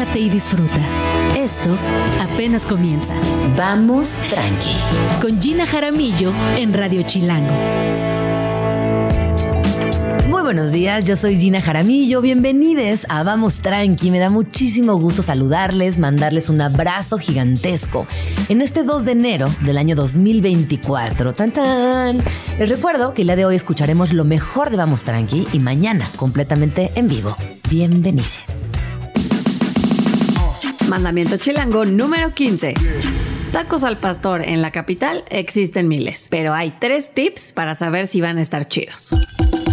relájate y disfruta. Esto apenas comienza. Vamos tranqui. Con Gina Jaramillo en Radio Chilango. Muy buenos días, yo soy Gina Jaramillo. Bienvenidos a Vamos Tranqui. Me da muchísimo gusto saludarles, mandarles un abrazo gigantesco en este 2 de enero del año 2024. ¡Tan, tan! Les recuerdo que el día de hoy escucharemos lo mejor de Vamos Tranqui y mañana completamente en vivo. Bienvenidos. Mandamiento chilango número 15. Tacos al pastor en la capital existen miles, pero hay tres tips para saber si van a estar chidos.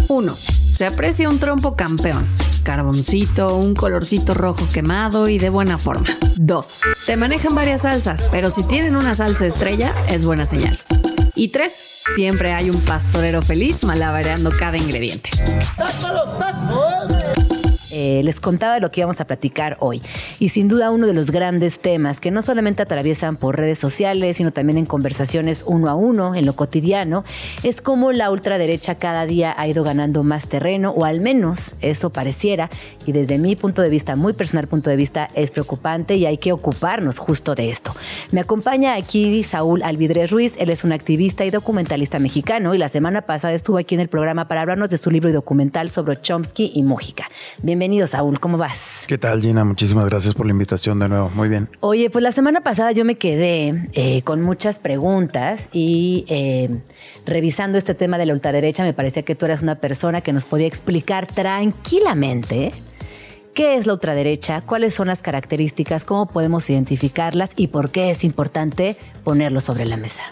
1. Se aprecia un trompo campeón, carboncito, un colorcito rojo quemado y de buena forma. 2. Se manejan varias salsas, pero si tienen una salsa estrella es buena señal. Y 3. Siempre hay un pastorero feliz malabareando cada ingrediente. Eh, les contaba lo que íbamos a platicar hoy. Y sin duda uno de los grandes temas que no solamente atraviesan por redes sociales, sino también en conversaciones uno a uno, en lo cotidiano, es cómo la ultraderecha cada día ha ido ganando más terreno, o al menos eso pareciera, y desde mi punto de vista, muy personal punto de vista, es preocupante y hay que ocuparnos justo de esto. Me acompaña aquí Saúl Alvidrez Ruiz, él es un activista y documentalista mexicano y la semana pasada estuvo aquí en el programa para hablarnos de su libro y documental sobre Chomsky y Mújica. Bienvenido, Saúl, ¿cómo vas? ¿Qué tal, Gina? Muchísimas gracias por la invitación de nuevo. Muy bien. Oye, pues la semana pasada yo me quedé eh, con muchas preguntas y eh, revisando este tema de la ultraderecha me parecía que tú eras una persona que nos podía explicar tranquilamente qué es la ultraderecha, cuáles son las características, cómo podemos identificarlas y por qué es importante ponerlo sobre la mesa.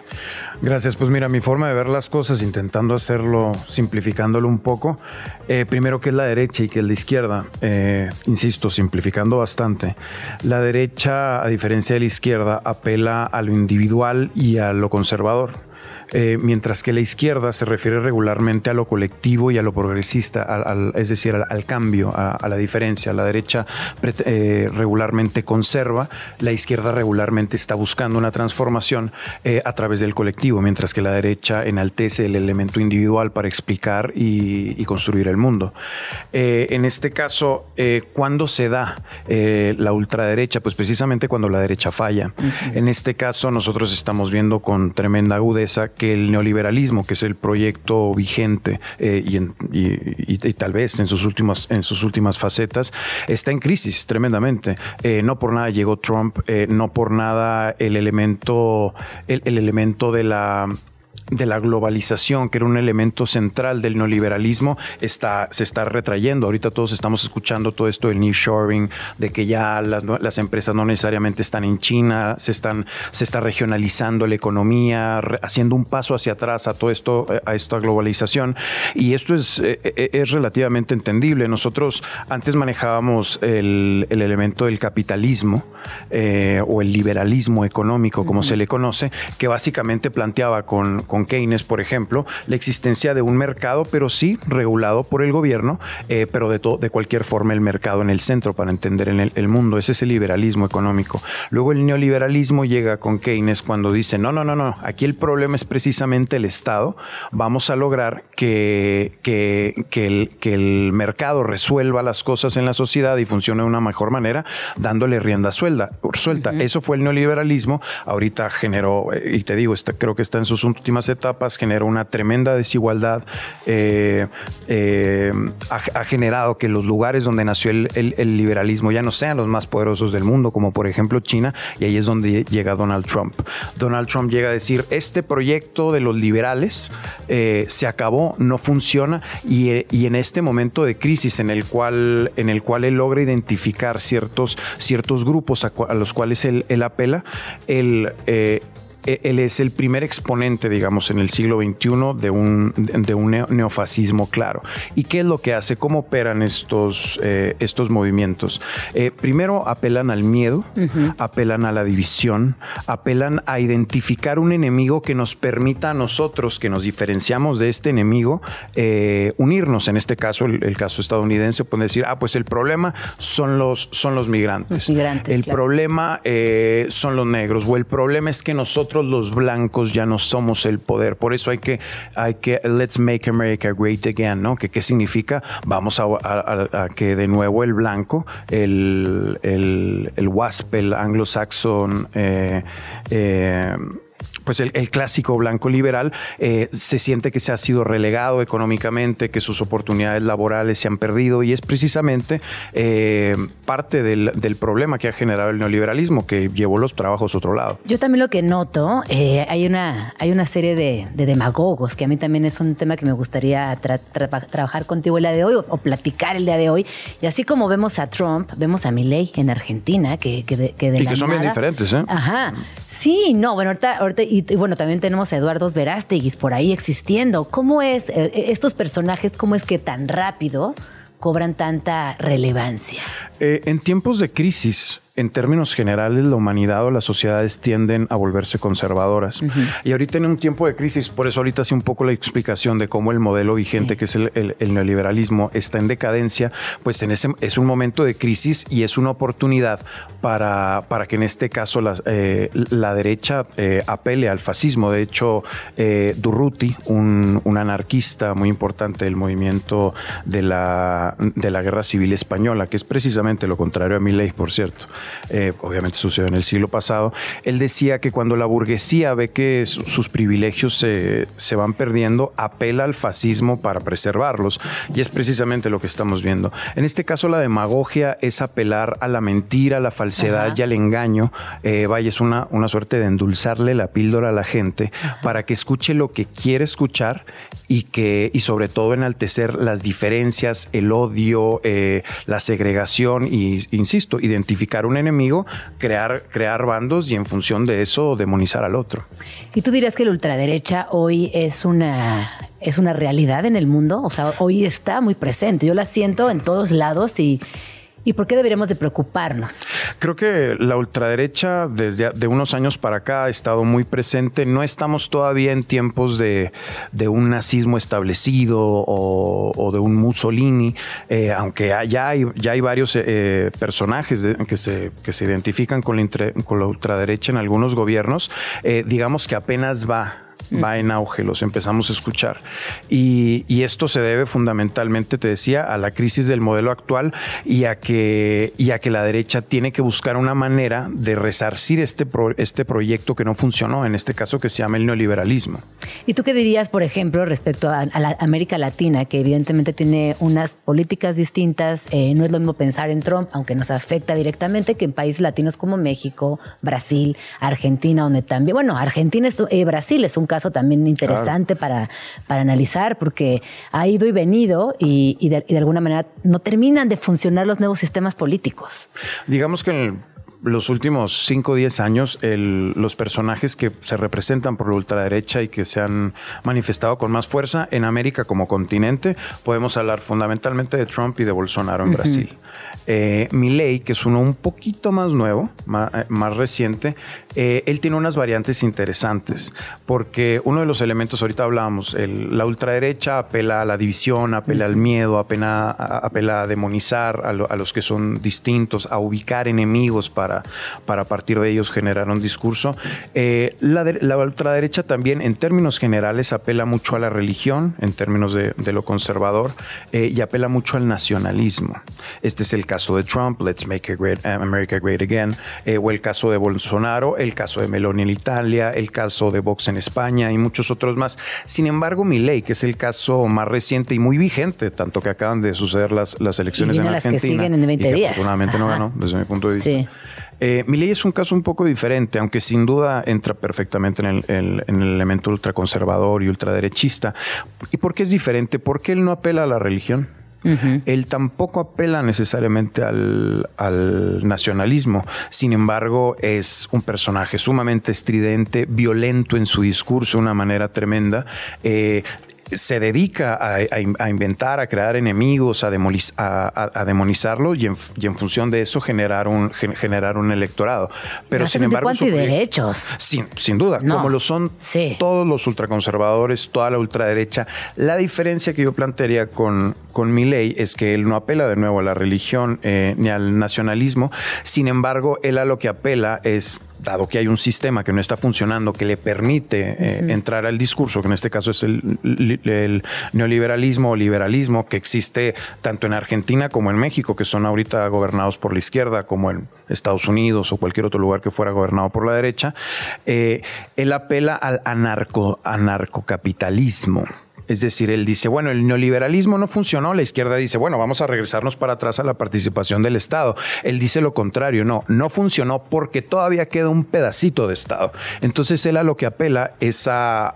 Gracias. Pues mira, mi forma de ver las cosas, intentando hacerlo, simplificándolo un poco, eh, primero que es la derecha y que es la izquierda, eh, insisto, simplificando bastante. La derecha, a diferencia de la izquierda, apela a lo individual y a lo conservador. Eh, mientras que la izquierda se refiere regularmente a lo colectivo y a lo progresista, al, es decir, al, cambio, a, la diferencia. La derecha eh, regularmente conserva, la izquierda regularmente está buscando una transformación eh, a través del colectivo, mientras que la derecha enaltece el elemento individual para explicar y, construir el mundo. en este caso, ¿cuándo se da la ultraderecha? Pues precisamente cuando la derecha falla. En este caso, nosotros estamos viendo con tremenda agudeza que el neoliberalismo, que es el proyecto vigente eh, y, tal vez en sus, últimas, en sus últimas facetas, está en crisis tremendamente. Eh, no por nada llegó Trump, eh, no por nada el elemento, el elemento de la de la globalización, que era un elemento central del neoliberalismo, está, se está retrayendo. Ahorita todos estamos escuchando todo esto del nearshoring, de que ya las, empresas no necesariamente están en China, se, están, se está regionalizando la economía, haciendo un paso hacia atrás a todo esto, a esta globalización. Y esto es, eh, eh, es relativamente entendible. Nosotros antes manejábamos el, elemento del capitalismo eh, o el liberalismo económico, como se le conoce, que básicamente planteaba con con Keynes, por ejemplo, la existencia de un mercado, pero sí regulado por el gobierno, eh, pero de, de cualquier forma el mercado en el centro para entender en el, mundo. Ese es el liberalismo económico. Luego el neoliberalismo llega con Keynes cuando dice, no, no, no, no, aquí el problema es precisamente el Estado. Vamos a lograr que, que, el, que el mercado resuelva las cosas en la sociedad y funcione de una mejor manera, dándole rienda suelta. suelta. Eso fue el neoliberalismo. Ahorita generó, eh, y te digo, está, creo que está en sus etapas generó una tremenda desigualdad, eh, eh, ha, generado que los lugares donde nació el, liberalismo ya no sean los más poderosos del mundo, como por ejemplo China, y ahí es donde llega Donald Trump. Donald Trump llega a decir, este proyecto de los liberales eh, se acabó, no funciona, y, en este momento de crisis en el cual, en el cual él logra identificar ciertos, ciertos grupos a, los cuales él, apela, él él es el primer exponente, digamos, en el siglo XXI de un, de un neofascismo claro. ¿Y qué es lo que hace? ¿Cómo operan estos, eh, estos movimientos? Eh, primero apelan al miedo, apelan a la división, apelan a identificar un enemigo que nos permita a nosotros, que nos diferenciamos de este enemigo, eh, unirnos. En este caso, el, caso estadounidense, puede decir, ah, pues el problema son los, son los migrantes. el problema son los negros, o el problema es que nosotros los blancos ya no somos el poder. Por eso hay que, hay que, let's make America great again, ¿no? Que qué significa, vamos a, que de nuevo el blanco, el, el, el WASP, el anglo-saxon, eh, eh, pues el, clásico blanco liberal eh, se siente que se ha sido relegado económicamente, que sus oportunidades laborales se han perdido y es precisamente eh, parte del, problema que ha generado el neoliberalismo, que llevó los trabajos a otro lado. Yo también lo que noto, eh, hay, una, hay una serie de, demagogos, que a mí también es un tema que me gustaría trabajar contigo el día de hoy o, platicar el día de hoy. Y así como vemos a Trump, vemos a Milley en Argentina, que, que de, que y que son bien diferentes, ¿eh? Ajá. Sí, no, bueno, ahorita, ahorita y, bueno, también tenemos a Eduardo Verástegui por ahí existiendo. ¿Cómo es eh, estos personajes, cómo es que tan rápido cobran tanta relevancia? Eh, en tiempos de crisis, en términos generales, la humanidad o las sociedades tienden a volverse conservadoras. Y ahorita en un tiempo de crisis, por eso ahorita hace un poco la explicación de cómo el modelo vigente, que es el, neoliberalismo, está en decadencia, pues en ese es un momento de crisis y es una oportunidad para, para que en este caso la, eh, la derecha eh, apele al fascismo. De hecho, eh, Durruti, un, un, anarquista muy importante del movimiento de la, de la guerra civil española, que es precisamente lo contrario a mi ley, por cierto, eh, obviamente sucedió en el siglo pasado, él decía que cuando la burguesía ve que sus privilegios se, se, van perdiendo, apela al fascismo para preservarlos. Y es precisamente lo que estamos viendo. En este caso, la demagogia es apelar a la mentira, a la falsedad y al engaño. Eh, vaya, es una, una suerte de endulzarle la píldora a la gente para que escuche lo que quiere escuchar y que, y sobre todo enaltecer las diferencias, el odio, eh, la segregación y, insisto, identificar enemigo, crear, crear bandos y en función de eso demonizar al otro. ¿Y tú dirías que la ultraderecha hoy es una, es una realidad en el mundo? O sea, hoy está muy presente. Yo la siento en todos lados y ¿Y por qué deberíamos de preocuparnos? Creo que la ultraderecha desde de unos años para acá ha estado muy presente. No estamos todavía en tiempos de, un nazismo establecido o, de un Mussolini, eh, aunque ya hay, ya hay varios eh, personajes que, se, que se identifican con la, ultraderecha en algunos gobiernos. Eh, digamos que apenas va va en auge, los empezamos a escuchar. Y, esto se debe fundamentalmente, te decía, a la crisis del modelo actual y a que, y a que la derecha tiene que buscar una manera de resarcir este, este proyecto que no funcionó, en este caso que se llama el neoliberalismo. ¿Y tú qué dirías, por ejemplo, respecto a, la América Latina, que evidentemente tiene unas políticas distintas? Eh, no es lo mismo pensar en Trump, aunque nos afecta directamente, que en países latinos como México, Brasil, Argentina, donde también, bueno, Argentina es, eh, Brasil es un caso caso también interesante para, para analizar, porque ha ido y venido y, de, alguna manera no terminan de funcionar los nuevos sistemas políticos. Digamos que en los últimos 5 o 10 años, los personajes que se representan por la ultraderecha y que se han manifestado con más fuerza en América como continente, podemos hablar fundamentalmente de Trump y de Bolsonaro en Brasil. Eh, Milley, que es uno un poquito más nuevo, más, eh, reciente, eh, él tiene unas variantes interesantes, porque uno de los elementos, ahorita hablábamos, la ultraderecha apela a la división, apela al miedo, apela, apela a demonizar a, los que son distintos, a ubicar enemigos para, para a partir de ellos generar un discurso. Eh, la, ultraderecha también, en términos generales, apela mucho a la religión, en términos de, lo conservador, y apela mucho al nacionalismo. Este es el caso de Trump, Let's Make America Great Again, eh, o el caso de Bolsonaro, el caso de Meloni en Italia, el caso de Vox en España y muchos otros más. Sin embargo, ley, que es el caso más reciente y muy vigente, tanto que acaban de suceder las, las elecciones en Argentina. Que siguen en 20 días. Afortunadamente no ganó, desde mi punto de vista. Sí. Eh, ley es un caso un poco diferente, aunque sin duda entra perfectamente en el, en el elemento ultraconservador y ultraderechista. ¿Y por qué es diferente? Porque él no apela a la religión. Él tampoco apela necesariamente al, nacionalismo, sin embargo es un personaje sumamente estridente, violento en su discurso de una manera tremenda. Eh, se dedica a, inventar, a crear enemigos, a, a, demonizarlo y en, y en, función de eso generar un, generar un electorado. Pero sin embargo... antiderechos. Sin, sin duda, como lo son todos los ultraconservadores, toda la ultraderecha. La diferencia que yo plantearía con, con mi ley es que él no apela de nuevo a la religión eh, ni al nacionalismo. Sin embargo, él a lo que apela es dado que hay un sistema que no está funcionando, que le permite eh, entrar al discurso, que en este caso es el, el, neoliberalismo o liberalismo que existe tanto en Argentina como en México, que son ahorita gobernados por la izquierda, como en Estados Unidos o cualquier otro lugar que fuera gobernado por la derecha, eh, él apela al anarco, anarcocapitalismo. Es decir, él dice, bueno, el neoliberalismo no funcionó, la izquierda dice, bueno, vamos a regresarnos para atrás a la participación del Estado. Él dice lo contrario, no, no funcionó porque todavía queda un pedacito de Estado. Entonces él a lo que apela es a,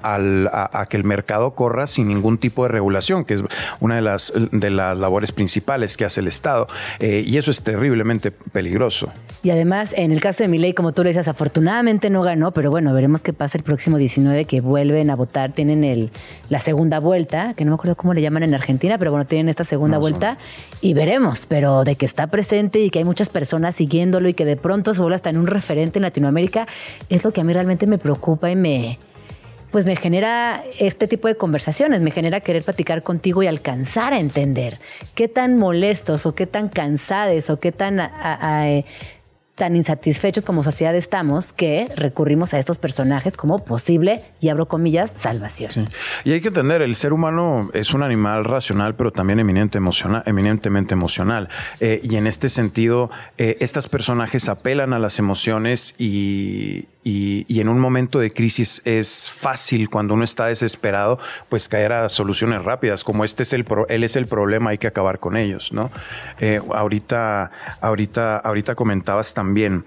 que el mercado corra sin ningún tipo de regulación, que es una de las, de las labores principales que hace el Estado. Eh, y eso es terriblemente peligroso. Y además, en el caso de ley, como tú le dices, afortunadamente no ganó, pero bueno, veremos qué pasa el próximo 19 que vuelven a votar, tienen el, la segunda vuelta, que no me acuerdo cómo le llaman en Argentina, pero bueno, tienen esta segunda vuelta y veremos, pero de que está presente y que hay muchas personas siguiéndolo y que de pronto se vuelve hasta en un referente en Latinoamérica, es lo que a mí realmente me preocupa y me, pues me genera este tipo de conversaciones, me genera querer platicar contigo y alcanzar a entender qué tan molestos o qué tan cansados o qué tan tan insatisfechos como sociedad estamos que recurrimos a estos personajes como posible, y abro comillas, salvación. Y hay que entender, el ser humano es un animal racional, pero también eminente emocional, eminentemente emocional. Eh, y en este sentido, eh, estos personajes apelan a las emociones y, y, en un momento de crisis es fácil cuando uno está desesperado, pues caer a soluciones rápidas, como este es el él es el problema, hay que acabar con ellos, ¿no? Eh, ahorita, ahorita, ahorita comentabas también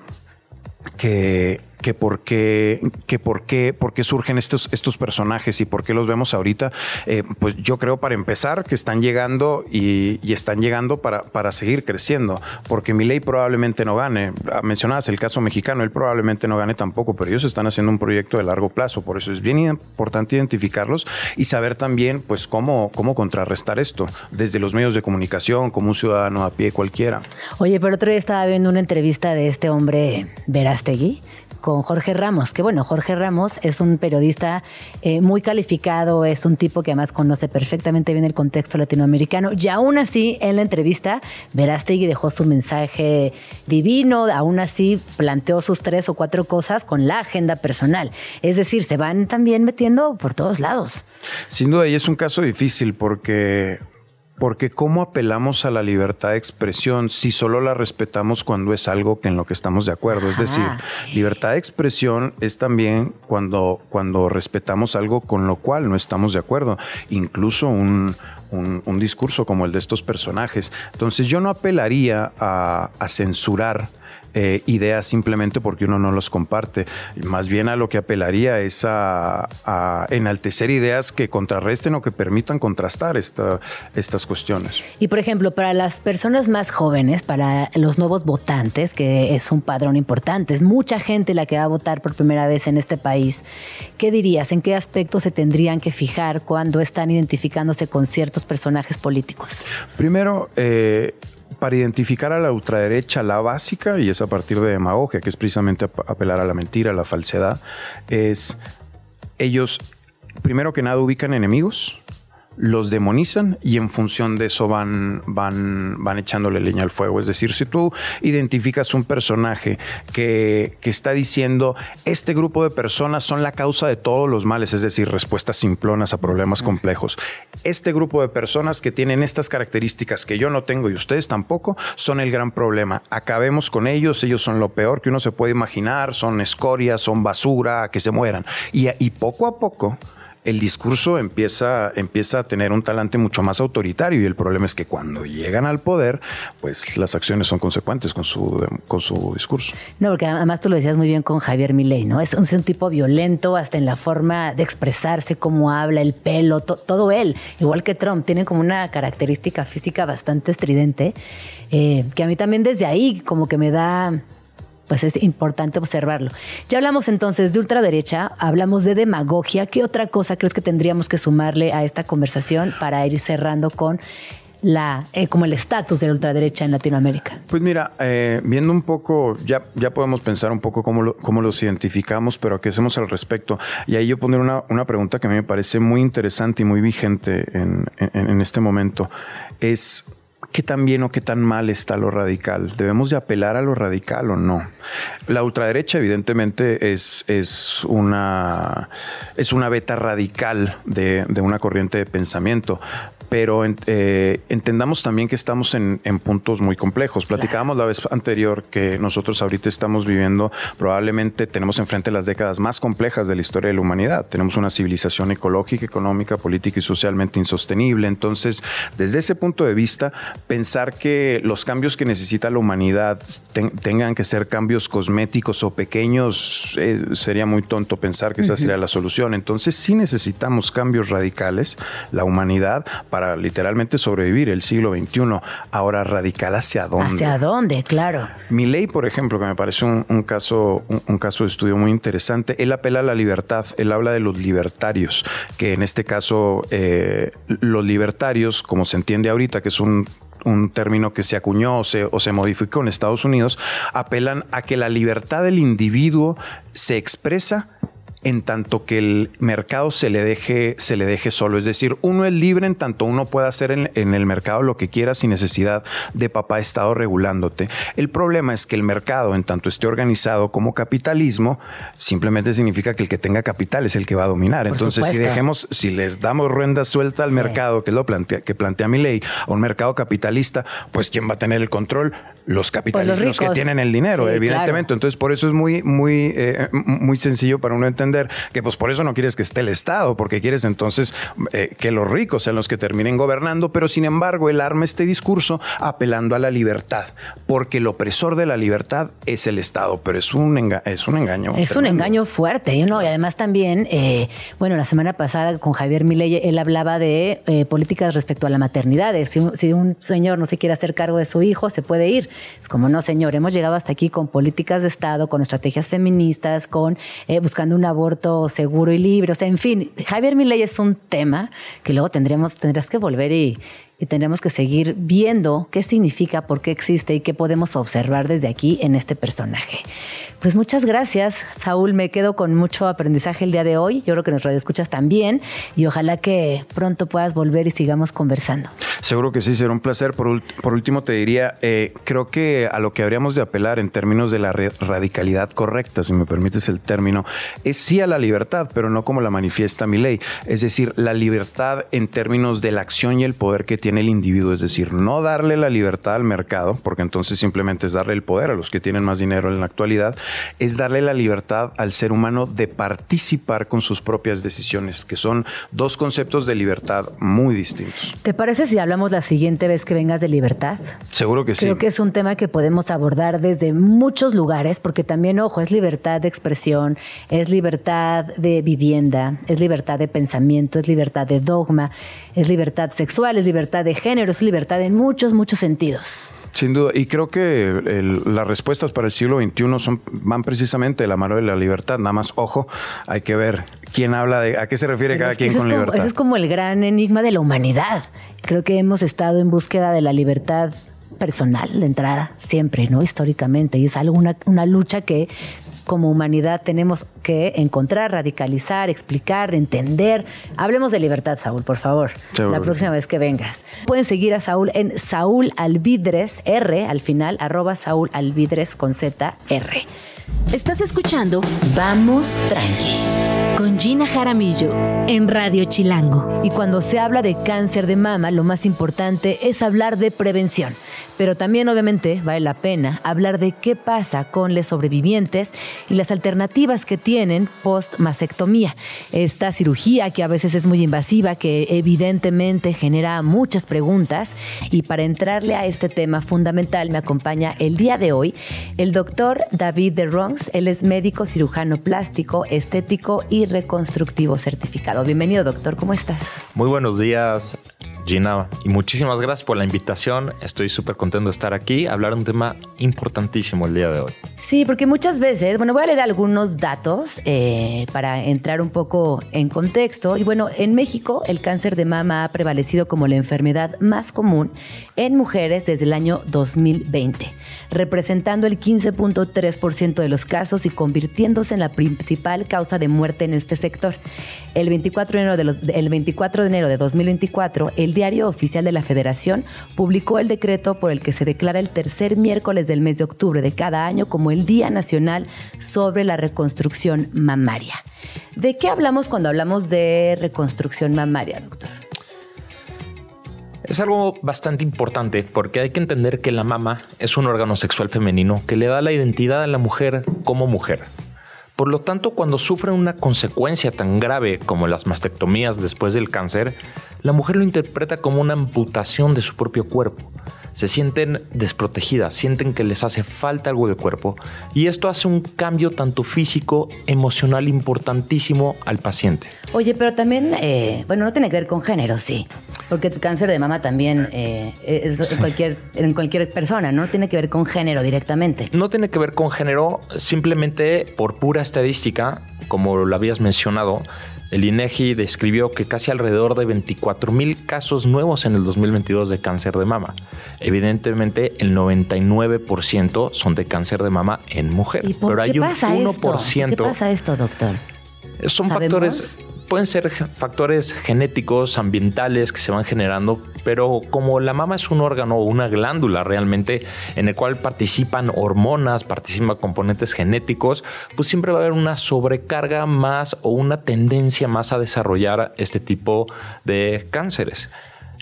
que que por qué, que por qué, por qué surgen estos, estos personajes y por qué los vemos ahorita, eh, pues yo creo para empezar que están llegando y, están llegando para, para seguir creciendo, porque mi ley probablemente no gane. Ah, mencionabas el caso mexicano, él probablemente no gane tampoco, pero ellos están haciendo un proyecto de largo plazo, por eso es bien importante identificarlos y saber también pues cómo, cómo contrarrestar esto desde los medios de comunicación, como un ciudadano a pie cualquiera. Oye, pero otro día estaba viendo una entrevista de este hombre Verástegui, con Jorge Ramos, que bueno, Jorge Ramos es un periodista eh, muy calificado, es un tipo que además conoce perfectamente bien el contexto latinoamericano y aún así en la entrevista Verástegui dejó su mensaje divino, aún así planteó sus tres o cuatro cosas con la agenda personal. Es decir, se van también metiendo por todos lados. Sin duda, y es un caso difícil porque porque ¿cómo apelamos a la libertad de expresión si solo la respetamos cuando es algo que en lo que estamos de acuerdo? Es decir, libertad de expresión es también cuando, cuando respetamos algo con lo cual no estamos de acuerdo, incluso un, un, discurso como el de estos personajes. Entonces yo no apelaría a, a censurar eh, ideas simplemente porque uno no los comparte. Más bien a lo que apelaría es a, enaltecer ideas que contrarresten o que permitan contrastar estas cuestiones. Y por ejemplo, para las personas más jóvenes, para los nuevos votantes, que es un padrón importante, es mucha gente la que va a votar por primera vez en este país, ¿qué dirías? ¿En qué aspectos se tendrían que fijar cuando están identificándose con ciertos personajes políticos? Primero, eh, para identificar a la ultraderecha, la básica, y es a partir de demagogia, que es precisamente apelar a la mentira, a la falsedad, es ellos, primero que nada, ubican enemigos, los demonizan y en función de eso van, van, van echándole leña al fuego. Es decir, si tú identificas un personaje que, que, está diciendo este grupo de personas son la causa de todos los males, es decir, respuestas simplonas a problemas complejos. Este grupo de personas que tienen estas características que yo no tengo y ustedes tampoco son el gran problema. Acabemos con ellos, ellos son lo peor que uno se puede imaginar, son escorias, son basura, que se mueran. Y, y poco a poco el discurso empieza, empieza a tener un talante mucho más autoritario y el problema es que cuando llegan al poder, pues las acciones son consecuentes con su, con su discurso. No, porque además tú lo decías muy bien con Javier Milei, ¿no? Es un, tipo violento hasta en la forma de expresarse, cómo habla, el pelo, todo él, igual que Trump, tiene como una característica física bastante estridente, eh, que a mí también desde ahí como que me da pues es importante observarlo. Ya hablamos entonces de ultraderecha, hablamos de demagogia. ¿Qué otra cosa crees que tendríamos que sumarle a esta conversación para ir cerrando con la, eh, como el estatus de la ultraderecha en Latinoamérica? Pues mira, eh, viendo un poco, ya, ya podemos pensar un poco cómo, cómo los identificamos, pero qué hacemos al respecto. Y ahí yo pondré una, una pregunta que a mí me parece muy interesante y muy vigente en, en, en este momento. Es qué tan bien o qué tan mal está lo radical. ¿Debemos de apelar a lo radical o no? La ultraderecha evidentemente es, es, una, es una beta radical de, de una corriente de pensamiento, pero eh, entendamos también que estamos en, puntos muy complejos. Platicábamos la vez anterior que nosotros ahorita estamos viviendo, probablemente tenemos enfrente las décadas más complejas de la historia de la humanidad. Tenemos una civilización ecológica, económica, política y socialmente insostenible. Entonces, desde ese punto de vista, pensar que los cambios que necesita la humanidad tengan que ser cambios cosméticos o pequeños, eh, sería muy tonto pensar que esa sería la solución. Entonces, sí necesitamos cambios radicales, la humanidad, para literalmente sobrevivir el siglo XXI. Ahora, radical hacia dónde. Hacia dónde, claro. Mi ley, por ejemplo, que me parece un, caso, un, caso de estudio muy interesante, él apela a la libertad, él habla de los libertarios, que en este caso eh, los libertarios, como se entiende ahorita, que es un un término que se acuñó o se, modificó en Estados Unidos, apelan a que la libertad del individuo se expresa en tanto que el mercado se le deje, se le deje solo. Es decir, uno es libre en tanto uno pueda hacer en, el mercado lo que quiera sin necesidad de papá Estado regulándote. El problema es que el mercado, en tanto esté organizado como capitalismo, simplemente significa que el que tenga capital es el que va a dominar. Entonces, si dejemos, si les damos ruenda suelta al mercado, que es lo plantea, que plantea mi ley, a un mercado capitalista, pues ¿quién va a tener el control? Los capitalistas, pues los, que tienen el dinero, evidentemente. Entonces, por eso es muy, muy, eh, muy sencillo para uno entender que pues por eso no quieres que esté el Estado, porque quieres entonces eh, que los ricos sean los que terminen gobernando, pero sin embargo él arma este discurso apelando a la libertad, porque el opresor de la libertad es el Estado, pero es un, es un engaño. Es un engaño fuerte, ¿no? Y además también, eh, bueno, la semana pasada con Javier Milei, él hablaba de eh, políticas respecto a la maternidad. Si un, si un señor no se quiere hacer cargo de su hijo, se puede ir. Es como, no, señor, hemos llegado hasta aquí con políticas de Estado, con estrategias feministas, con buscando un seguro y libre. O sea, en fin, Javier Milei es un tema que luego tendríamos, tendrás que volver y, y tendremos que seguir viendo qué significa, por qué existe y qué podemos observar desde aquí en este personaje. Pues muchas gracias, Saúl. Me quedo con mucho aprendizaje el día de hoy. Yo creo que nos escuchas también y ojalá que pronto puedas volver y sigamos conversando. Seguro que sí, será un placer. Por, último, te diría, eh, creo que a lo que habríamos de apelar en términos de la radicalidad correcta, si me permites el término, es sí a la libertad, pero no como la manifiesta mi ley. Es decir, la libertad en términos de la acción y el poder que tiene el individuo. Es decir, no darle la libertad al mercado, porque entonces simplemente es darle el poder a los que tienen más dinero en la actualidad, es darle la libertad al ser humano de participar con sus propias decisiones, que son dos conceptos de libertad muy distintos. ¿Te parece si hablamos la siguiente vez que vengas de libertad? Seguro que sí. Creo que es un tema que podemos abordar desde muchos lugares, porque también, ojo, es libertad de expresión, es libertad de vivienda, es libertad de pensamiento, es libertad de dogma, es libertad sexual, es libertad de género, es libertad en muchos, muchos sentidos. Sin duda, y creo que las respuestas para el siglo XXI son, van precisamente de la mano de la libertad. Nada más, ojo, hay que ver quién habla de, a qué se refiere cada quien con libertad. ese es como el gran enigma de la humanidad. Creo que hemos estado en búsqueda de la libertad personal de entrada, siempre, ¿no? Históricamente. Y es algo, una, una lucha que como humanidad tenemos que encontrar, radicalizar, explicar, entender. Hablemos de libertad, Saúl, por favor, la próxima vez que vengas. Pueden seguir a Saúl en Saúl Alvidres R al final, arroba Saúl Alvidres con Z R. Estás escuchando Vamos Tranqui con Gina Jaramillo en Radio Chilango. Y cuando se habla de cáncer de mama, lo más importante es hablar de prevención. Pero también obviamente vale la pena hablar de qué pasa con los sobrevivientes y las alternativas que tienen post-mastectomía. Esta cirugía que a veces es muy invasiva, que evidentemente genera muchas preguntas. Y para entrarle a este tema fundamental me acompaña el día de hoy el doctor David de Ronks. Él es médico cirujano plástico, estético y reconstructivo certificado. Bienvenido doctor, ¿cómo estás? Muy buenos días Gina, y muchísimas gracias por la invitación. Estoy súper contento de estar aquí, hablar de un tema importantísimo el día de hoy. Sí, porque muchas veces, bueno, voy a leer algunos datos eh, para entrar un poco en contexto. Y bueno, en México el cáncer de mama ha prevalecido como la enfermedad más común en mujeres desde el año 2020, representando el 15.3% de los casos y convirtiéndose en la principal causa de muerte en este sector. El 24 de enero de, el 24 de, enero de 2024, el el Diario Oficial de la Federación publicó el decreto por el que se declara el tercer miércoles del mes de octubre de cada año como el Día Nacional sobre la Reconstrucción Mamaria. ¿De qué hablamos cuando hablamos de reconstrucción mamaria, doctor? Es algo bastante importante porque hay que entender que la mama es un órgano sexual femenino que le da la identidad a la mujer como mujer. Por lo tanto, cuando sufre una consecuencia tan grave como las mastectomías después del cáncer, la mujer lo interpreta como una amputación de su propio cuerpo se sienten desprotegidas, sienten que les hace falta algo de cuerpo y esto hace un cambio tanto físico, emocional importantísimo al paciente. Oye, pero también, eh, bueno, no tiene que ver con género, sí, porque el cáncer de mama también eh, es en, cualquier, en cualquier persona, no tiene que ver con género directamente. No tiene que ver con género, simplemente por pura estadística, como lo habías mencionado, el INEGI describió que casi alrededor de 24 mil casos nuevos en el 2022 de cáncer de mama. Evidentemente, el 99% son de cáncer de mama en mujer. ¿Y por qué pasa Esto? qué pasa esto, doctor? Son factores pueden ser factores genéticos, ambientales que se van generando, pero como la mama es un órgano o una glándula realmente en el cual participan hormonas, participan componentes genéticos, pues siempre va a haber una sobrecarga más o una tendencia más a desarrollar este tipo de cánceres.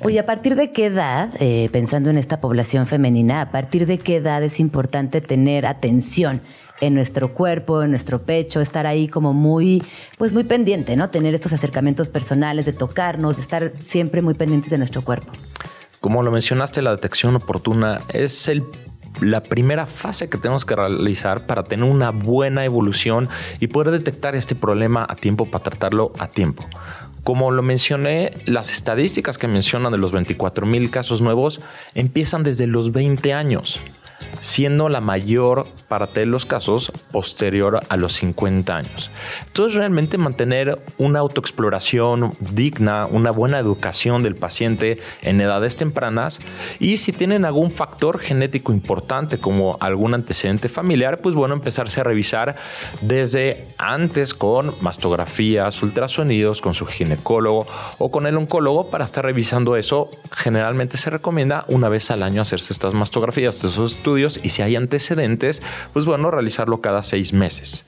Oye, ¿a partir de qué edad, eh, pensando en esta población femenina, a partir de qué edad es importante tener atención en nuestro cuerpo, en nuestro pecho, estar ahí como muy, pues muy pendiente, ¿no? Tener estos acercamientos personales, de tocarnos, de estar siempre muy pendientes de nuestro cuerpo. Como lo mencionaste, la detección oportuna es el la primera fase que tenemos que realizar para tener una buena evolución y poder detectar este problema a tiempo para tratarlo a tiempo. Como lo mencioné, las estadísticas que mencionan de los 24 mil casos nuevos empiezan desde los 20 años siendo la mayor parte de los casos posterior a los 50 años. Entonces realmente mantener una autoexploración digna, una buena educación del paciente en edades tempranas y si tienen algún factor genético importante como algún antecedente familiar, pues bueno, empezarse a revisar desde antes con mastografías, ultrasonidos, con su ginecólogo o con el oncólogo para estar revisando eso. Generalmente se recomienda una vez al año hacerse estas mastografías, estos estudios y si hay antecedentes, pues bueno, realizarlo cada seis meses.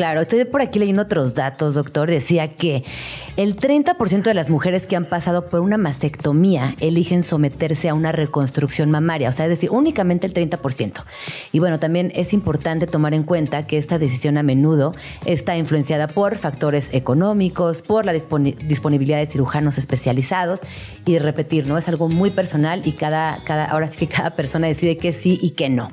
Claro, estoy por aquí leyendo otros datos, doctor. Decía que el 30% de las mujeres que han pasado por una mastectomía eligen someterse a una reconstrucción mamaria, o sea, es decir, únicamente el 30%. Y bueno, también es importante tomar en cuenta que esta decisión a menudo está influenciada por factores económicos, por la disponibilidad de cirujanos especializados y repetir, ¿no? Es algo muy personal y cada, cada, ahora sí que cada persona decide que sí y que no.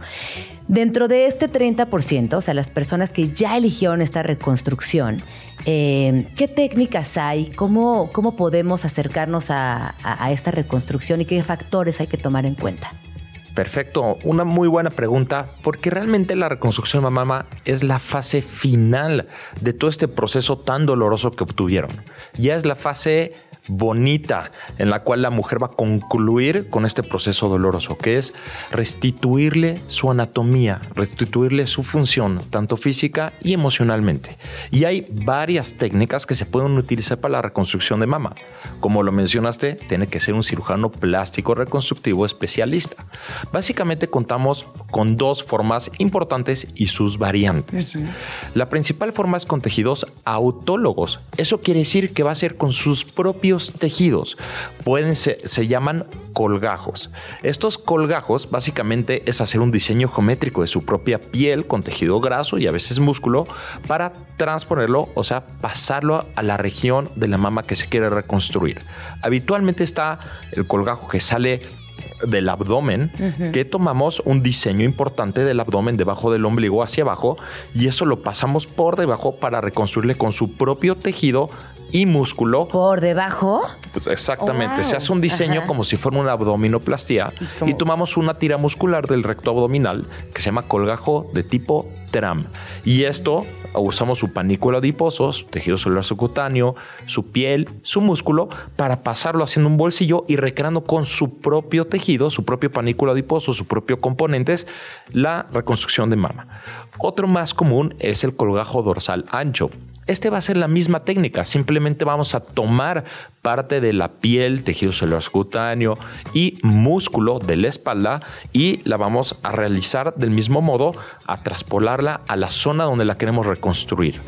Dentro de este 30%, o sea, las personas que ya eligieron esta reconstrucción, eh, ¿qué técnicas hay? ¿Cómo, cómo podemos acercarnos a, esta reconstrucción y qué factores hay que tomar en cuenta? Perfecto, una muy buena pregunta, porque realmente la reconstrucción de mama es la fase final de todo este proceso tan doloroso que obtuvieron. Ya es la fase bonita en la cual la mujer va a concluir con este proceso doloroso, que es restituirle su anatomía, restituirle su función, tanto física y emocionalmente. Y hay varias técnicas que se pueden utilizar para la reconstrucción de mama. Como lo mencionaste, tiene que ser un cirujano plástico reconstructivo especialista. Básicamente contamos con dos formas importantes y sus variantes. La principal forma es con tejidos autólogos. Eso quiere decir que va a ser con sus propios tejidos. Pueden se llaman colgajos. Estos colgajos básicamente es hacer un diseño geométrico de su propia piel con tejido graso y a veces músculo para transponerlo, o sea, pasarlo a la región de la mama que se quiere reconstruir. Habitualmente está el colgajo que sale del abdomen, que tomamos un diseño importante del abdomen debajo del ombligo hacia abajo y eso lo pasamos por debajo para reconstruirle con su propio tejido y músculo. ¿Por debajo? Pues exactamente. Se hace un diseño como si fuera una abdominoplastia y, tomamos una tira muscular del recto abdominal que se llama colgajo de tipo TRAM. Y esto usamos su panículo adiposo, su tejido celular subcutáneo, su piel, su músculo para pasarlo haciendo un bolsillo y recreando con su propio tejido, su propio panículo adiposo, su propio componentes, la reconstrucción de mama. Otro más común es el colgajo dorsal ancho. Este va a ser la misma técnica, simplemente vamos a tomar parte de la piel, tejido celular cutáneo y músculo de la espalda y la vamos a realizar del mismo modo a traspolarla a la zona donde la queremos reconstruir.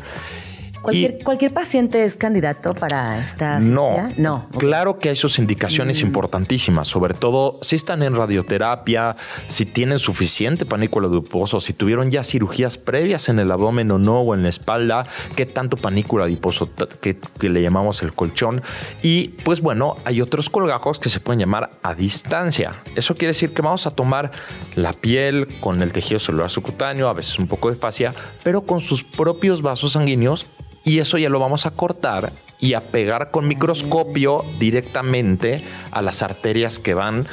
¿Cualquier, paciente es candidato para esta No, no. Claro que hay sus indicaciones mm. importantísimas, sobre todo si están en radioterapia, si tienen suficiente panículo adiposo, si tuvieron ya cirugías previas en el abdomen o no, o en la espalda, qué tanto panículo adiposo que, que le llamamos el colchón. Y pues bueno, hay otros colgajos que se pueden llamar a distancia. Eso quiere decir que vamos a tomar la piel con el tejido celular subcutáneo, a veces un poco de fascia, pero con sus propios vasos sanguíneos y eso ya lo vamos a cortar y a pegar con microscopio directamente a las arterias que van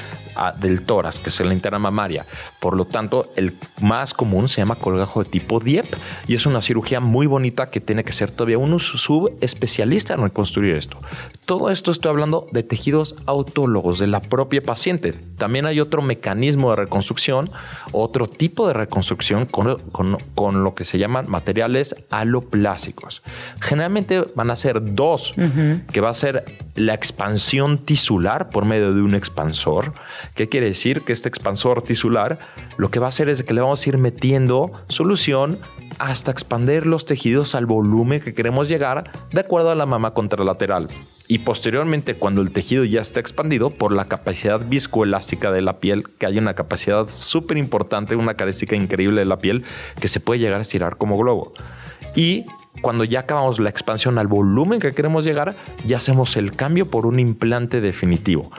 del tórax, que es la interna mamaria. Por lo tanto, el más común se llama colgajo de tipo DIEP y es una cirugía muy bonita que tiene que ser todavía un subespecialista en reconstruir esto. Todo esto estoy hablando de tejidos autólogos de la propia paciente. También hay otro mecanismo de reconstrucción, otro tipo de reconstrucción con, con, lo que se llaman materiales aloplásicos. Generalmente van a ser dos, que va a ser la expansión tisular por medio de un expansor ¿Qué quiere decir? Que este expansor tisular lo que va a hacer es que le vamos a ir metiendo solución hasta expandir los tejidos al volumen que queremos llegar de acuerdo a la mama contralateral. Y posteriormente, cuando el tejido ya está expandido por la capacidad viscoelástica de la piel, que hay una capacidad súper importante, una característica increíble de la piel, que se puede llegar a estirar como globo. Y cuando ya acabamos la expansión al volumen que queremos llegar, ya hacemos el cambio por un implante definitivo.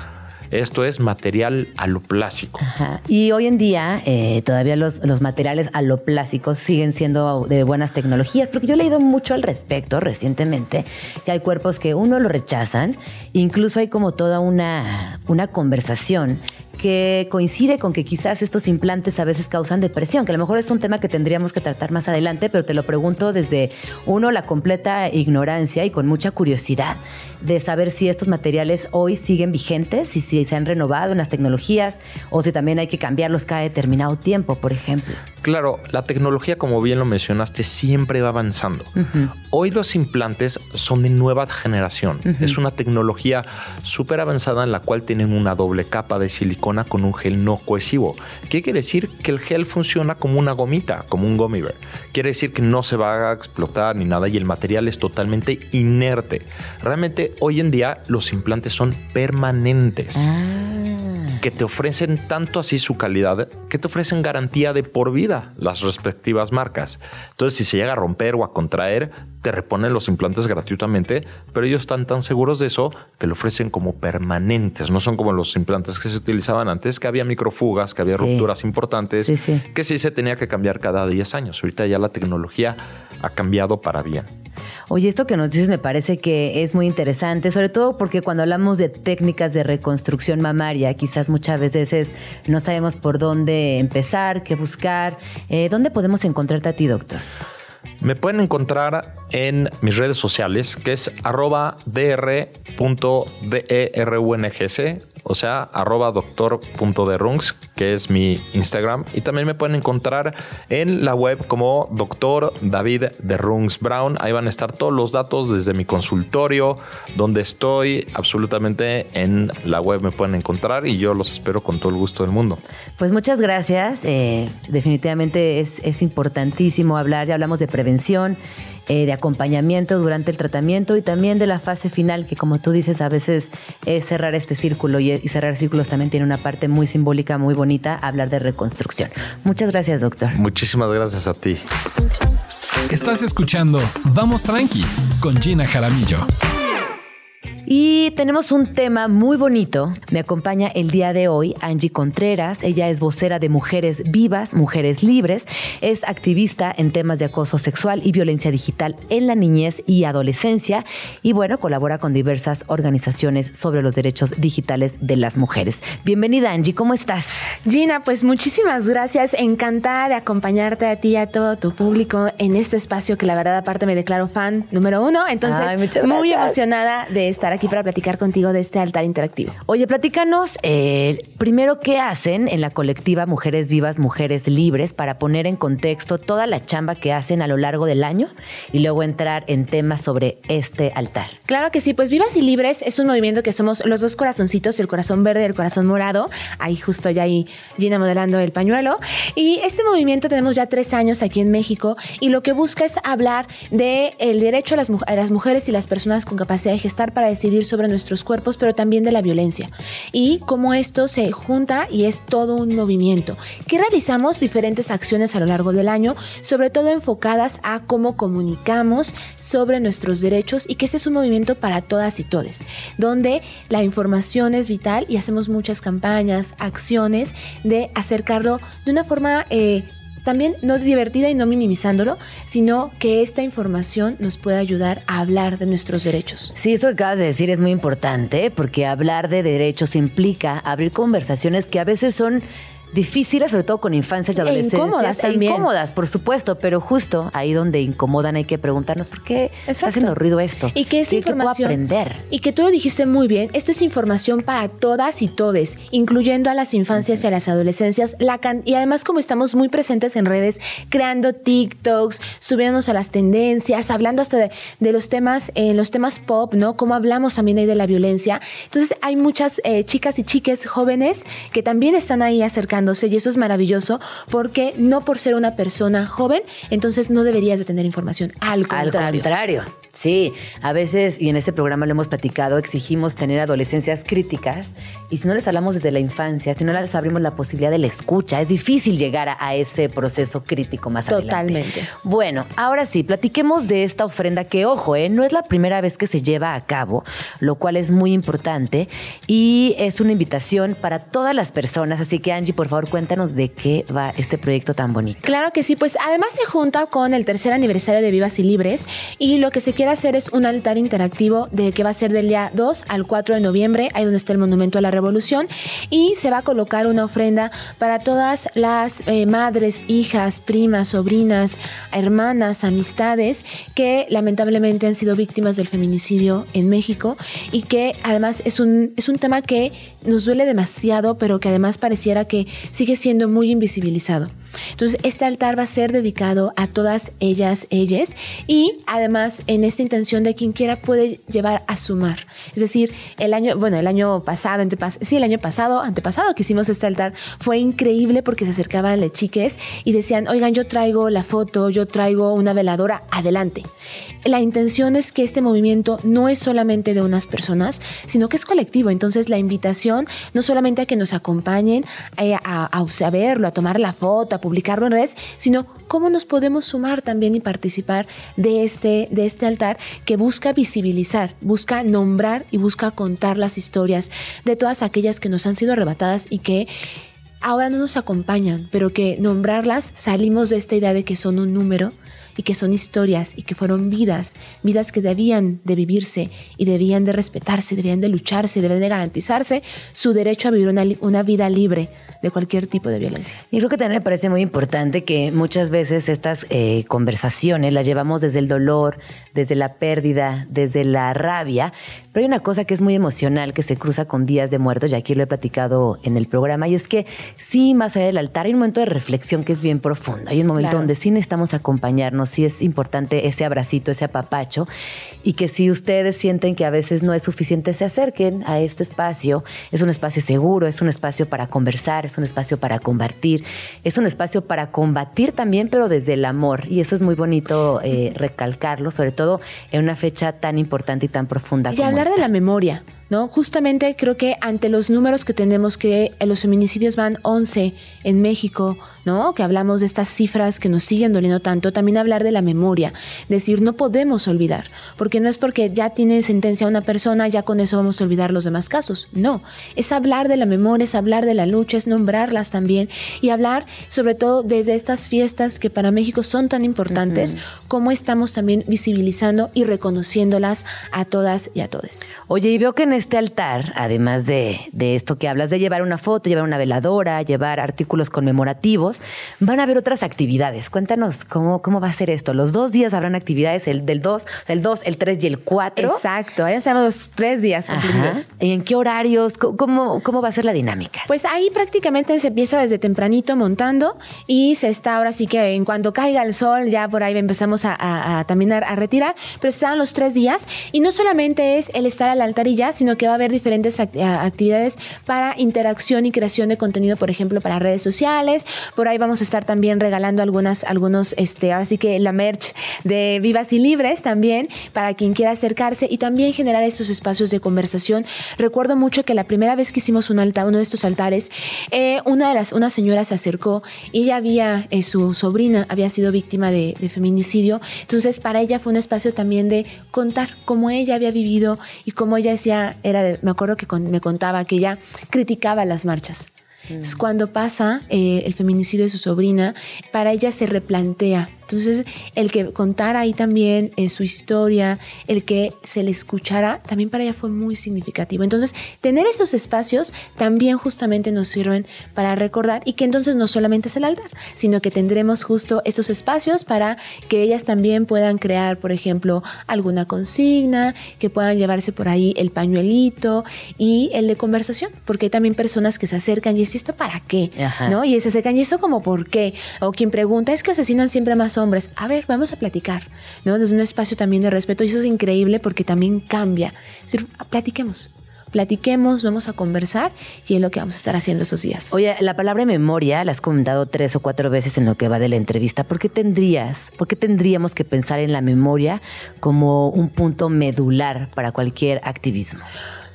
Esto es material aloplásico. Y hoy en día eh, todavía los, los, materiales aloplásicos siguen siendo de buenas tecnologías, porque yo he leído mucho al respecto recientemente, que hay cuerpos que uno lo rechazan, incluso hay como toda una, una conversación que coincide con que quizás estos implantes a veces causan depresión, que a lo mejor es un tema que tendríamos que tratar más adelante, pero te lo pregunto desde uno, la completa ignorancia y con mucha curiosidad de saber si estos materiales hoy siguen vigentes y si se han renovado en las tecnologías o si también hay que cambiarlos cada determinado tiempo, por ejemplo. Claro, la tecnología, como bien lo mencionaste, siempre va avanzando. Hoy los implantes son de nueva generación. Es una tecnología súper avanzada en la cual tienen una doble capa de silicona con un gel no cohesivo. ¿Qué quiere decir? Que el gel funciona como una gomita, como un gummy bear. Quiere decir que no se va a explotar ni nada y el material es totalmente inerte. Realmente hoy en día los implantes son permanentes. Ah que te ofrecen tanto así su calidad que te ofrecen garantía de por vida las respectivas marcas. Entonces, si se llega a romper o a contraer, te reponen los implantes gratuitamente, pero ellos están tan seguros de eso que lo ofrecen como permanentes. No son como los implantes que se utilizaban antes, que había microfugas, que había rupturas importantes, que sí se tenía que cambiar cada 10 años. Ahorita ya la tecnología ha cambiado para bien. Oye, esto que nos dices me parece que es muy interesante, sobre todo porque cuando hablamos de técnicas de reconstrucción mamaria, quizás muchas veces no sabemos por dónde empezar, qué buscar. Eh, ¿Dónde podemos encontrarte a ti, doctor? Me pueden encontrar en mis redes sociales, que es arroba o sea, arroba doctor.derungs, que es mi Instagram. Y también me pueden encontrar en la web como doctor David Derungs Brown. Ahí van a estar todos los datos desde mi consultorio, donde estoy absolutamente en la web me pueden encontrar y yo los espero con todo el gusto del mundo. Pues muchas gracias. Eh, definitivamente es, es importantísimo hablar, ya hablamos de prevención eh, de acompañamiento durante el tratamiento y también de la fase final, que como tú dices, a veces es cerrar este círculo y, y cerrar círculos también tiene una parte muy simbólica, muy bonita, hablar de reconstrucción. Muchas gracias, doctor. Muchísimas gracias a ti. Estás escuchando Vamos Tranqui con Gina Jaramillo. Y tenemos un tema muy bonito. Me acompaña el día de hoy Angie Contreras. Ella es vocera de Mujeres Vivas, Mujeres Libres. Es activista en temas de acoso sexual y violencia digital en la niñez y adolescencia. Y bueno, colabora con diversas organizaciones sobre los derechos digitales de las mujeres. Bienvenida Angie, ¿cómo estás? Gina, pues muchísimas gracias. Encantada de acompañarte a ti y a todo tu público en este espacio que la verdad aparte me declaro fan número uno. Entonces, muy emocionada de estar aquí aquí para platicar contigo de este altar interactivo. Oye, platícanos eh, primero qué hacen en la colectiva Mujeres Vivas, Mujeres Libres para poner en contexto toda la chamba que hacen a lo largo del año y luego entrar en temas sobre este altar. Claro que sí, pues Vivas y Libres es un movimiento que somos los dos corazoncitos, el corazón verde y el corazón morado. Ahí justo ya ahí Gina modelando el pañuelo. Y este movimiento tenemos ya tres años aquí en México y lo que busca es hablar del el derecho a las, a las mujeres y las personas con capacidad de gestar para sobre nuestros cuerpos, pero también de la violencia. Y cómo esto se junta y es todo un movimiento. Que realizamos diferentes acciones a lo largo del año, sobre todo enfocadas a cómo comunicamos sobre nuestros derechos y que este es un movimiento para todas y todes, donde la información es vital y hacemos muchas campañas, acciones de acercarlo de una forma eh, también no divertida y no minimizándolo, sino que esta información nos puede ayudar a hablar de nuestros derechos. Sí, eso que acabas de decir es muy importante porque hablar de derechos implica abrir conversaciones que a veces son difíciles, sobre todo con infancias y E adolescencias. incómodas E también. incómodas, por supuesto, pero justo ahí donde incomodan hay que preguntarnos por qué está Exacto. haciendo ruido esto. Y que es ¿Qué- qué puedo información. aprender. Y que tú lo dijiste muy bien, esto es información para todas y todes, incluyendo a las infancias y a las adolescencias. La can- y además, como estamos muy presentes en redes, creando TikToks, subiéndonos a las tendencias, hablando hasta de, de los temas, eh, los temas pop, ¿no? Como hablamos también ahí de la violencia. Entonces, hay muchas eh, chicas y chiques jóvenes que también están ahí y eso es maravilloso porque no por ser una persona joven, entonces no deberías de tener información. Al Al contrario. contrario. Sí, a veces, y en este programa lo hemos platicado, exigimos tener adolescencias críticas y si no les hablamos desde la infancia, si no les abrimos la posibilidad de la escucha, es difícil llegar a, a ese proceso crítico más adelante. Totalmente. Bueno, ahora sí, platiquemos de esta ofrenda que, ojo, eh, no es la primera vez que se lleva a cabo, lo cual es muy importante y es una invitación para todas las personas. Así que, Angie, por favor, cuéntanos de qué va este proyecto tan bonito. Claro que sí, pues además se junta con el tercer aniversario de Vivas y Libres y lo que se quiere hacer es un altar interactivo de que va a ser del día 2 al 4 de noviembre, ahí donde está el Monumento a la Revolución, y se va a colocar una ofrenda para todas las eh, madres, hijas, primas, sobrinas, hermanas, amistades que lamentablemente han sido víctimas del feminicidio en México y que además es un, es un tema que nos duele demasiado, pero que además pareciera que sigue siendo muy invisibilizado. Entonces, este altar va a ser dedicado a todas ellas, ellas, y además en esta intención de quien quiera puede llevar a sumar. Es decir, el año, bueno, el año pasado, sí, el año pasado, antepasado que hicimos este altar, fue increíble porque se acercaban las chiques y decían, oigan, yo traigo la foto, yo traigo una veladora, adelante. La intención es que este movimiento no es solamente de unas personas, sino que es colectivo. Entonces, la invitación no solamente a que nos acompañen eh, a, a, a verlo, a tomar la foto, publicarlo en redes, sino cómo nos podemos sumar también y participar de este, de este altar que busca visibilizar, busca nombrar y busca contar las historias de todas aquellas que nos han sido arrebatadas y que ahora no nos acompañan, pero que nombrarlas salimos de esta idea de que son un número y que son historias y que fueron vidas, vidas que debían de vivirse y debían de respetarse, debían de lucharse, debían de garantizarse su derecho a vivir una, una vida libre de cualquier tipo de violencia. Y creo que también me parece muy importante que muchas veces estas eh, conversaciones las llevamos desde el dolor, desde la pérdida, desde la rabia, pero hay una cosa que es muy emocional que se cruza con días de muertos, y aquí lo he platicado en el programa, y es que sí, más allá del altar hay un momento de reflexión que es bien profundo, hay un momento Claro. donde sí necesitamos acompañarnos, sí es importante ese abracito, ese apapacho, y que si ustedes sienten que a veces no es suficiente, se acerquen a este espacio, es un espacio seguro, es un espacio para conversar, es un espacio para combatir, es un espacio para combatir también, pero desde el amor, y eso es muy bonito eh, recalcarlo, sobre todo en una fecha tan importante y tan profunda Y como hablar de esta. la memoria, ¿no? Justamente creo que ante los números que tenemos que los feminicidios van 11 en México, ¿no? Que hablamos de estas cifras que nos siguen doliendo tanto, también hablar de la memoria, decir, no podemos olvidar, porque no es porque ya tiene sentencia una persona, ya con eso vamos a olvidar los demás casos, no, es hablar de la memoria, es hablar de la lucha, es nombrarlas también y hablar sobre todo desde estas fiestas que para México son tan importantes, cómo estamos también visibilizando y reconociéndolas a todas y a todos. Oye, y veo que en este altar, además de, de, esto que hablas, de llevar una foto, llevar una veladora, llevar artículos conmemorativos, van a haber otras actividades. Cuéntanos cómo, cómo va a ser esto. Los dos días habrán actividades, el del 2, el 2, el 3 y el 4. Exacto, ahí están los tres días cumplidos. ¿Y en qué horarios? ¿Cómo, ¿Cómo va a ser la dinámica? Pues ahí prácticamente se empieza desde tempranito montando y se está ahora sí que en cuanto caiga el sol, ya por ahí empezamos a, a, también a, retirar, pero están los tres días y no solamente es el estar al altar y ya, sino que va a haber diferentes actividades para interacción y creación de contenido, por ejemplo, para redes sociales. Por ahí vamos a estar también regalando algunas, algunos, este, ahora sí que la merch de Vivas y Libres también para quien quiera acercarse y también generar estos espacios de conversación. Recuerdo mucho que la primera vez que hicimos un altar, uno de estos altares, eh, una de las, una señora se acercó y ella había, eh, su sobrina había sido víctima de, de feminicidio. Entonces, para ella fue un espacio también de contar cómo ella había vivido y cómo ella decía, era me acuerdo que me contaba que ella criticaba las marchas. cuando pasa eh, el feminicidio de su sobrina, para ella se replantea entonces, el que contara ahí también eh, su historia, el que se le escuchara, también para ella fue muy significativo. Entonces, tener esos espacios también justamente nos sirven para recordar y que entonces no solamente es el altar, sino que tendremos justo estos espacios para que ellas también puedan crear, por ejemplo, alguna consigna, que puedan llevarse por ahí el pañuelito y el de conversación, porque hay también personas que se acercan y es esto para qué, ¿no? Y se acercan y eso como por qué, o quien pregunta es que asesinan siempre más hombres. A ver, vamos a platicar, ¿no? Desde un espacio también de respeto y eso es increíble porque también cambia. Es decir, platiquemos platiquemos, vamos a conversar y es lo que vamos a estar haciendo esos días. Oye, la palabra memoria la has comentado tres o cuatro veces en lo que va de la entrevista. ¿Por qué tendrías, por qué tendríamos que pensar en la memoria como un punto medular para cualquier activismo?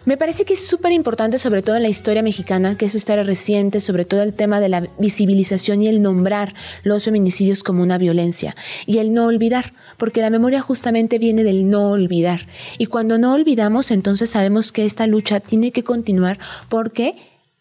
Me parece que es súper importante, sobre todo en la historia mexicana, que es su historia reciente, sobre todo el tema de la visibilización y el nombrar los feminicidios como una violencia y el no olvidar, porque la memoria justamente viene del no olvidar. Y cuando no olvidamos, entonces sabemos que esta lucha tiene que continuar porque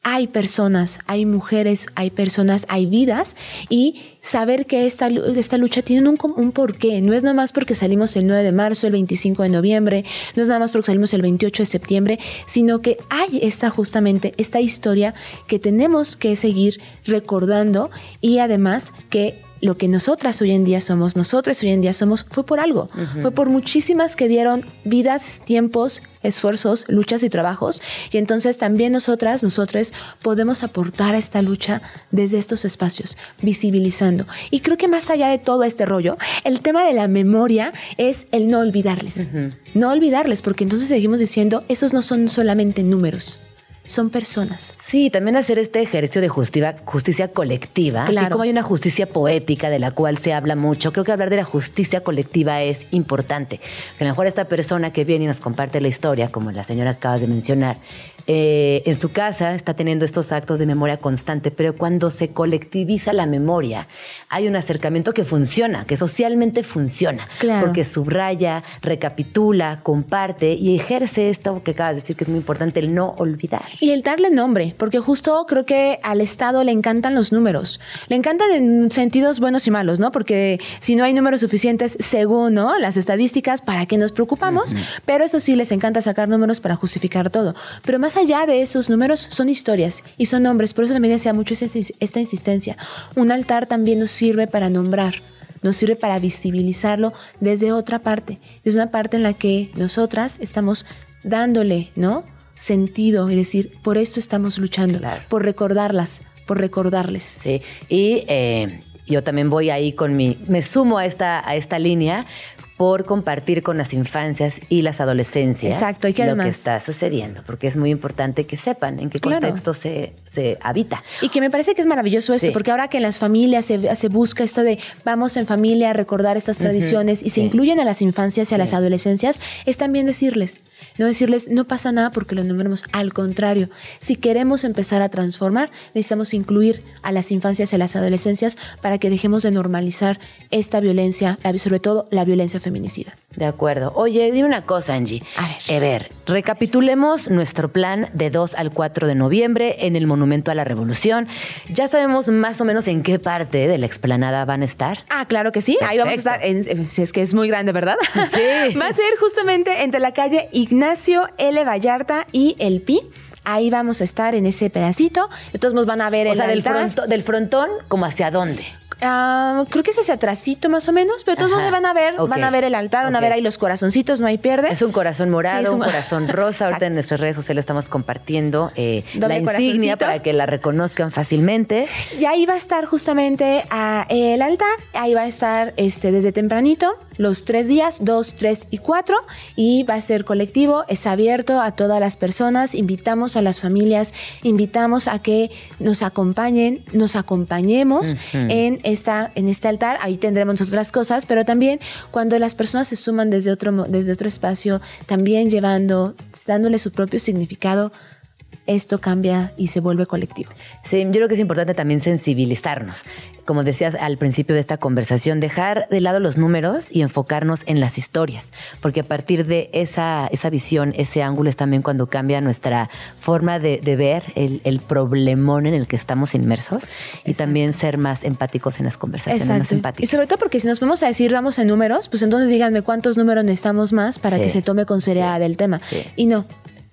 hay personas, hay mujeres, hay personas, hay vidas y saber que esta, esta lucha tiene un, un porqué. No es nada más porque salimos el 9 de marzo, el 25 de noviembre, no es nada más porque salimos el 28 de septiembre, sino que hay esta justamente, esta historia que tenemos que seguir recordando y además que lo que nosotras hoy en día somos, nosotros hoy en día somos, fue por algo. Fue por muchísimas que dieron vidas, tiempos, esfuerzos, luchas y trabajos. Y entonces también nosotras, nosotros podemos aportar a esta lucha desde estos espacios, visibilizando. Y creo que más allá de todo este rollo, el tema de la memoria es el no olvidarles. No olvidarles, porque entonces seguimos diciendo, esos no son solamente números son personas. Sí, también hacer este ejercicio de justicia, justicia colectiva, así como hay una justicia poética de la cual se habla mucho, creo que hablar de la justicia colectiva es importante. Que a lo mejor esta persona que viene y nos comparte la historia, como la señora acabas de mencionar, eh, en su casa está teniendo estos actos de memoria constante, pero cuando se colectiviza la memoria, hay un acercamiento que funciona, que socialmente funciona, porque subraya, recapitula, comparte y ejerce esto que acabas de decir que es muy importante, el no olvidar. Y el darle nombre, porque justo creo que al Estado le encantan los números, le encantan en sentidos buenos y malos, ¿no? Porque si no hay números suficientes, según ¿no? las estadísticas, ¿para qué nos preocupamos? Pero eso sí, les encanta sacar números para justificar todo. Pero más allá de esos números son historias y son nombres, por eso también desea mucho esta insistencia. Un altar también nos sirve para nombrar, nos sirve para visibilizarlo desde otra parte, desde una parte en la que nosotras estamos dándole, ¿no? sentido y decir, por esto estamos luchando, por recordarlas, por recordarles. Sí, y eh, yo también voy ahí con mi, me sumo a esta, a esta línea por compartir con las infancias y las adolescencias Exacto, y que lo que está sucediendo, porque es muy importante que sepan en qué contexto se, habita. Y que me parece que es maravilloso esto, porque ahora que en las familias se, busca esto de vamos en familia a recordar estas tradiciones y se incluyen a las infancias y a las adolescencias, es también decirles, no decirles no pasa nada porque lo nombremos, al contrario, si queremos empezar a transformar, necesitamos incluir a las infancias y a las adolescencias para que dejemos de normalizar esta violencia, sobre todo la violencia femenina feminicida. De acuerdo. Oye, dime una cosa, Angie. A ver. A ver, recapitulemos nuestro plan de 2 al 4 de noviembre en el Monumento a la Revolución. Ya sabemos más o menos en qué parte de la explanada van a estar. Ah, claro que sí. Ahí vamos a estar. En, si es que es muy grande, ¿verdad? Sí. Va a ser justamente entre la calle Ignacio L. Vallarta y El Pi. Ahí vamos a estar en ese pedacito. Todos modos van a ver O el sea, del, altar. fronto- del frontón, como hacia dónde. Ah, creo que es hacia atrásito más o menos, pero todos Ajá. van a ver, van a ver el altar, van a ver ahí los corazoncitos, no hay pierde. Es un corazón morado, Sí, es un, un- corazón rosa. Ahorita en nuestras redes sociales estamos compartiendo eh, la insignia para que la reconozcan fácilmente. Y ahí va a estar justamente ah, el altar, ahí va a estar este, desde tempranito, los tres días, dos, tres y cuatro, y va a ser colectivo, es abierto a todas las personas, invitamos a las familias, invitamos a que nos acompañen, nos acompañemos en, en este altar, ahí tendremos otras cosas, pero también cuando las personas se suman desde otro, desde otro espacio, también llevando, dándole su propio significado, esto cambia y se vuelve colectivo. Sí, yo creo que es importante también sensibilizarnos. Como decías al principio de esta conversación, dejar de lado los números y enfocarnos en las historias, porque a partir de esa, esa visión, ese ángulo es también cuando cambia nuestra forma de, de ver el, el problemón en el que estamos inmersos y también ser más empáticos en las conversaciones, más Y empáticos. sobre todo porque si nos vamos a decir vamos en números, pues entonces díganme cuántos números necesitamos más para Sí. que se tome con seriedad Sí. el tema. Sí. Y no.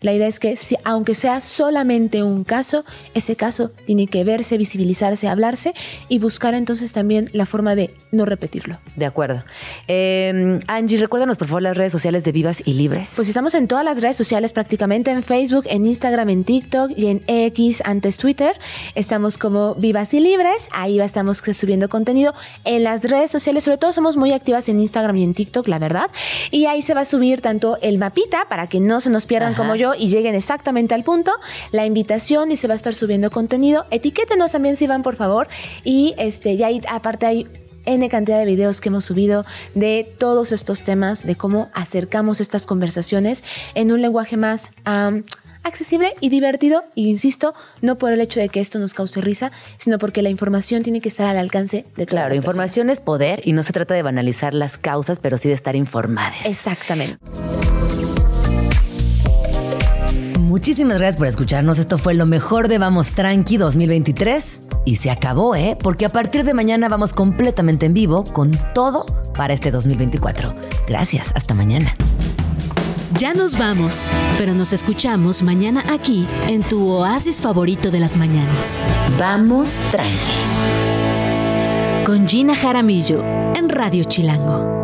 La idea es que si, aunque sea solamente un caso, ese caso tiene que verse, visibilizarse, hablarse y buscar entonces también la forma de no repetirlo. De acuerdo. Eh, Angie, recuérdanos por favor las redes sociales de Vivas y Libres. Pues estamos en todas las redes sociales prácticamente, en Facebook, en Instagram, en TikTok y en X, antes Twitter. Estamos como Vivas y Libres, ahí estamos subiendo contenido. En las redes sociales, sobre todo somos muy activas en Instagram y en TikTok, la verdad. Y ahí se va a subir tanto el mapita para que no se nos pierdan Ajá. como yo y lleguen exactamente al punto, la invitación y se va a estar subiendo contenido. Etiquétenos también si van, por favor. Y este, ya hay, aparte hay N cantidad de videos que hemos subido de todos estos temas, de cómo acercamos estas conversaciones en un lenguaje más accesible y divertido. Y insisto, no por el hecho de que esto nos cause risa, sino porque la información tiene que estar al alcance de todas Claro, las información es poder y no se trata de banalizar las causas, pero sí de estar informadas. Exactamente. Muchísimas gracias por escucharnos. Esto fue lo mejor de Vamos Tranqui 2023. Y se acabó, ¿eh? Porque a partir de mañana vamos completamente en vivo con todo para este 2024. Gracias, hasta mañana. Ya nos vamos, pero nos escuchamos mañana aquí en tu oasis favorito de las mañanas. Vamos Tranqui. Con Gina Jaramillo en Radio Chilango.